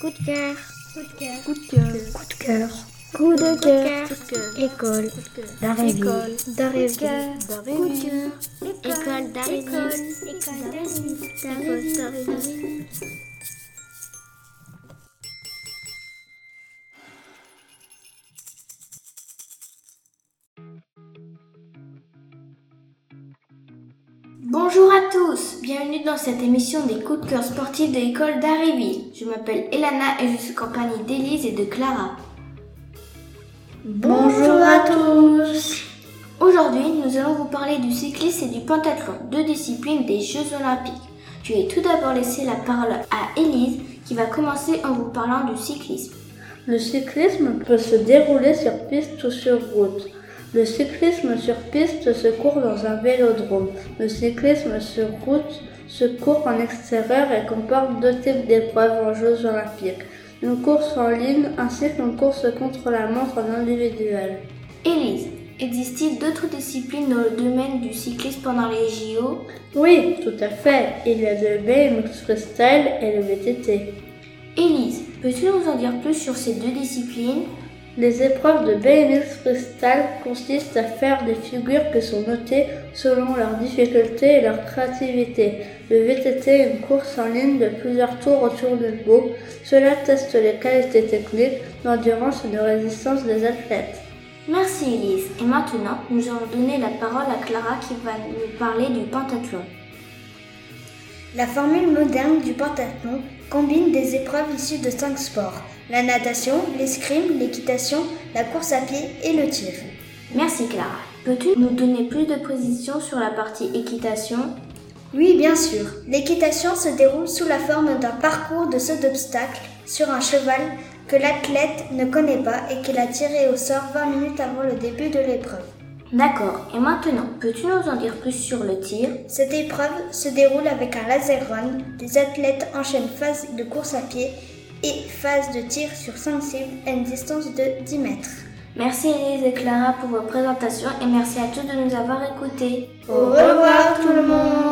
Coup de cœur. Coup de cœur. Coup de cœur. Coup de cœur. Coup de cœur. École d'Aréville. École d'Aréville. Coup de cœur. École d'Aréville. École d'Aréville. Bonjour à tous, bienvenue dans cette émission des coups de cœur sportifs de l'école d'Aréville. Je m'appelle Elana et je suis compagnie d'Élise et de Clara. Bonjour à tous. Aujourd'hui, nous allons vous parler du cyclisme et du pentathlon, deux disciplines des Jeux Olympiques. Je vais tout d'abord laisser la parole à Élise qui va commencer en vous parlant du cyclisme. Le cyclisme peut se dérouler sur piste ou sur route. Le cyclisme sur piste se court dans un vélodrome. Le cyclisme sur route se court en extérieur et comporte deux types d'épreuves en Jeux olympiques. Une course en ligne ainsi qu'une course contre la montre en individuel. Élise, existe-t-il d'autres disciplines dans le domaine du cyclisme pendant les JO Oui, tout à fait. Il y a le BMX freestyle et le VTT. Élise, peux-tu nous en dire plus sur ces deux disciplines? Les épreuves de BMX freestyle consistent à faire des figures qui sont notées selon leur difficulté et leur créativité. Le VTT est une course en ligne de plusieurs tours autour d'une boucle. Cela teste les qualités techniques, l'endurance et de résistance des athlètes. Merci Élise. Et maintenant, nous allons donner la parole à Clara qui va nous parler du pentathlon. La formule moderne du pentathlon combine des épreuves issues de cinq sports la natation, l'escrime, l'équitation, la course à pied et le tir. Merci Clara. Peux-tu nous donner plus de précisions sur la partie équitation? Oui, bien sûr. L'équitation se déroule sous la forme d'un parcours de saut d'obstacles sur un cheval que l'athlète ne connaît pas et qu'il a tiré au sort 20 minutes avant le début de l'épreuve. D'accord. Et maintenant, peux-tu nous en dire plus sur le tir? Cette épreuve se déroule avec un laser run. Les athlètes enchaînent phase de course à pied et phase de tir sur 5 cibles à une distance de 10 mètres. Merci Elise et Clara pour vos présentations et merci à tous de nous avoir écoutés. Au revoir tout le monde